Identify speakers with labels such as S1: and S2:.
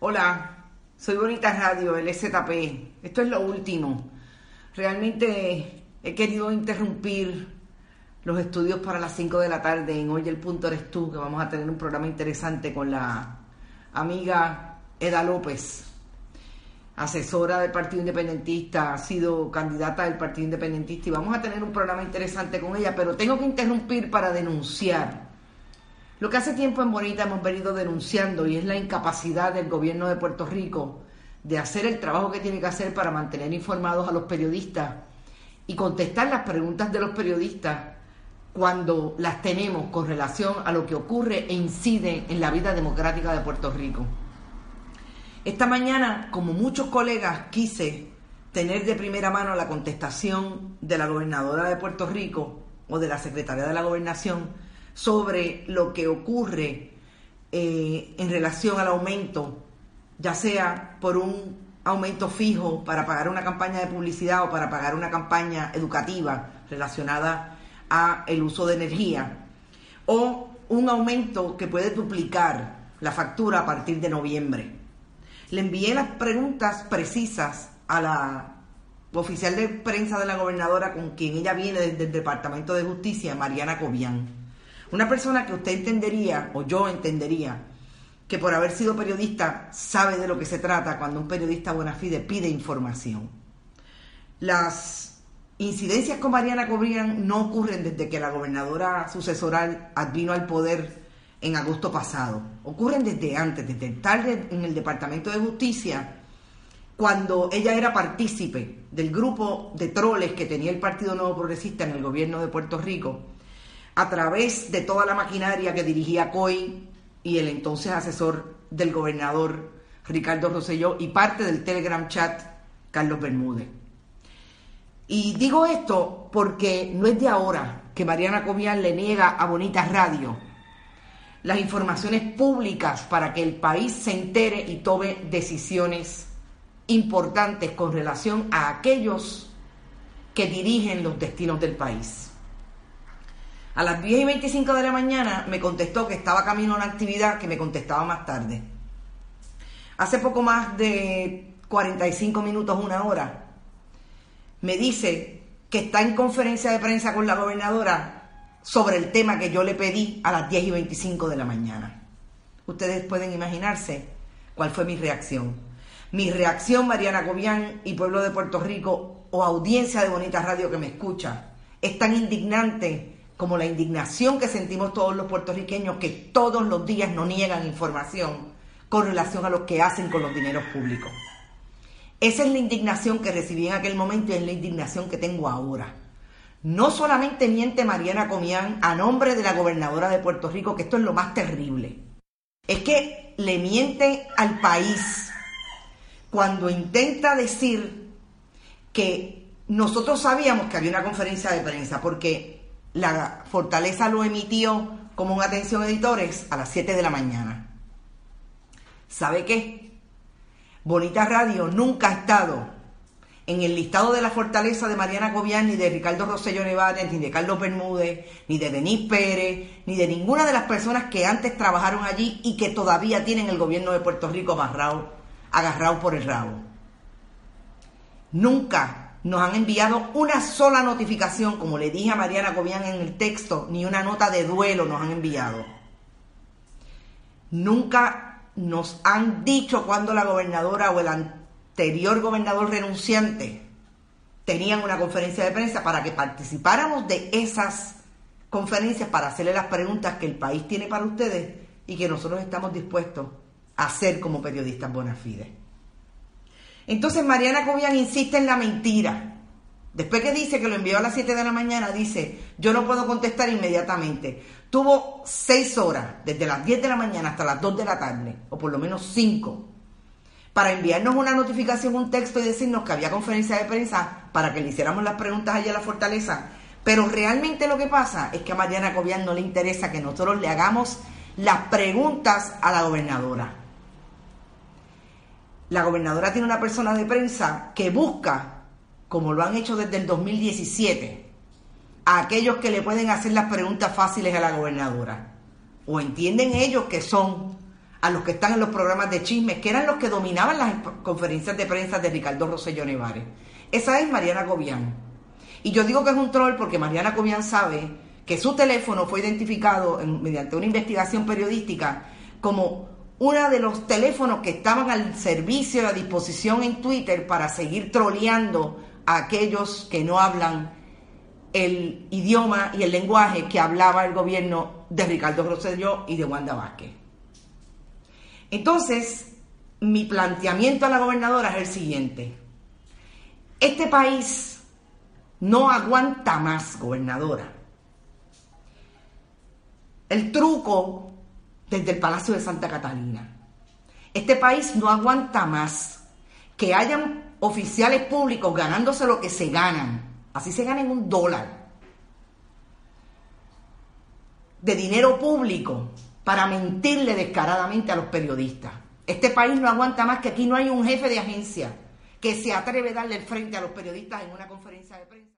S1: Hola, soy Bonita Radio, el SZP. Esto es lo último. Realmente he querido interrumpir los estudios para las 5 de la tarde en Hoy el Punto Eres Tú, que vamos a tener un programa interesante con la amiga Eda López, asesora del Partido Independentista, ha sido candidata del Partido Independentista y vamos a tener un programa interesante con ella, pero tengo que interrumpir para denunciar lo que hace tiempo en Bonita hemos venido denunciando y es la incapacidad del gobierno de Puerto Rico de hacer el trabajo que tiene que hacer para mantener informados a los periodistas y contestar las preguntas de los periodistas cuando las tenemos con relación a lo que ocurre e incide en la vida democrática de Puerto Rico. Esta mañana, como muchos colegas, quise tener de primera mano la contestación de la gobernadora de Puerto Rico o de la secretaria de la gobernación sobre lo que ocurre eh, en relación al aumento, ya sea por un aumento fijo para pagar una campaña de publicidad o para pagar una campaña educativa relacionada a el uso de energía, o un aumento que puede duplicar la factura a partir de noviembre. Le envié las preguntas precisas a la oficial de prensa de la gobernadora con quien ella viene desde el Departamento de Justicia, Mariana Cobian una persona que usted entendería, o yo entendería, que por haber sido periodista sabe de lo que se trata cuando un periodista buena fide pide información. Las incidencias con Mariana Cobrián no ocurren desde que la gobernadora sucesoral vino al poder en agosto pasado. Ocurren desde antes, desde tarde en el Departamento de Justicia, cuando ella era partícipe del grupo de troles que tenía el Partido Nuevo Progresista en el gobierno de Puerto Rico a través de toda la maquinaria que dirigía COI y el entonces asesor del gobernador Ricardo Rosselló y parte del Telegram chat Carlos Bermúdez. Y digo esto porque no es de ahora que Mariana Comian le niega a Bonita Radio las informaciones públicas para que el país se entere y tome decisiones importantes con relación a aquellos que dirigen los destinos del país. A las 10 y 25 de la mañana me contestó que estaba camino a una actividad que me contestaba más tarde. Hace poco más de 45 minutos, una hora, me dice que está en conferencia de prensa con la gobernadora sobre el tema que yo le pedí a las 10 y 25 de la mañana. Ustedes pueden imaginarse cuál fue mi reacción. Mi reacción, Mariana Gobián y pueblo de Puerto Rico o audiencia de Bonita Radio que me escucha, es tan indignante como la indignación que sentimos todos los puertorriqueños que todos los días no niegan información con relación a lo que hacen con los dineros públicos. Esa es la indignación que recibí en aquel momento y es la indignación que tengo ahora. No solamente miente Mariana Comián a nombre de la gobernadora de Puerto Rico, que esto es lo más terrible, es que le miente al país cuando intenta decir que nosotros sabíamos que había una conferencia de prensa, porque la Fortaleza lo emitió como un atención editores a las 7 de la mañana. ¿Sabe qué? Bonita Radio nunca ha estado en el listado de la Fortaleza de Mariana Gobián, ni de Ricardo Rosselló Nevares, ni de Carlos Bermúdez, ni de Denis Pérez, ni de ninguna de las personas que antes trabajaron allí y que todavía tienen el gobierno de Puerto Rico agarrado, agarrado por el rabo. Nunca nos han enviado una sola notificación, como le dije a Mariana Cobian en el texto, ni una nota de duelo nos han enviado. Nunca nos han dicho cuando la gobernadora o el anterior gobernador renunciante tenían una conferencia de prensa para que participáramos de esas conferencias para hacerle las preguntas que el país tiene para ustedes y que nosotros estamos dispuestos a hacer como periodistas bona fide. Entonces Mariana Cobian insiste en la mentira. Después que dice que lo envió a las 7 de la mañana, dice, yo no puedo contestar inmediatamente. Tuvo 6 horas, desde las 10 de la mañana hasta las 2 de la tarde, o por lo menos 5, para enviarnos una notificación, un texto y decirnos que había conferencia de prensa para que le hiciéramos las preguntas allá a la fortaleza. Pero realmente lo que pasa es que a Mariana Cobian no le interesa que nosotros le hagamos las preguntas a la gobernadora la gobernadora tiene una persona de prensa que busca, como lo han hecho desde el 2017, a aquellos que le pueden hacer las preguntas fáciles a la gobernadora. O entienden ellos que son a los que están en los programas de chismes, que eran los que dominaban las conferencias de prensa de Ricardo Rosselló Nevares. Esa es Mariana Gobián. Y yo digo que es un troll porque Mariana Gobián sabe que su teléfono fue identificado mediante una investigación periodística como uno de los teléfonos que estaban al servicio, a disposición en Twitter para seguir troleando a aquellos que no hablan el idioma y el lenguaje que hablaba el gobierno de Ricardo Rosselló y de Wanda Vázquez. Entonces, mi planteamiento a la gobernadora es el siguiente. Este país no aguanta más, gobernadora. El truco desde el Palacio de Santa Catalina. Este país no aguanta más que hayan oficiales públicos ganándose lo que se ganan, así se ganen un dólar, de dinero público para mentirle descaradamente a los periodistas. Este país no aguanta más que aquí no hay un jefe de agencia que se atreve a darle frente a los periodistas en una conferencia de prensa.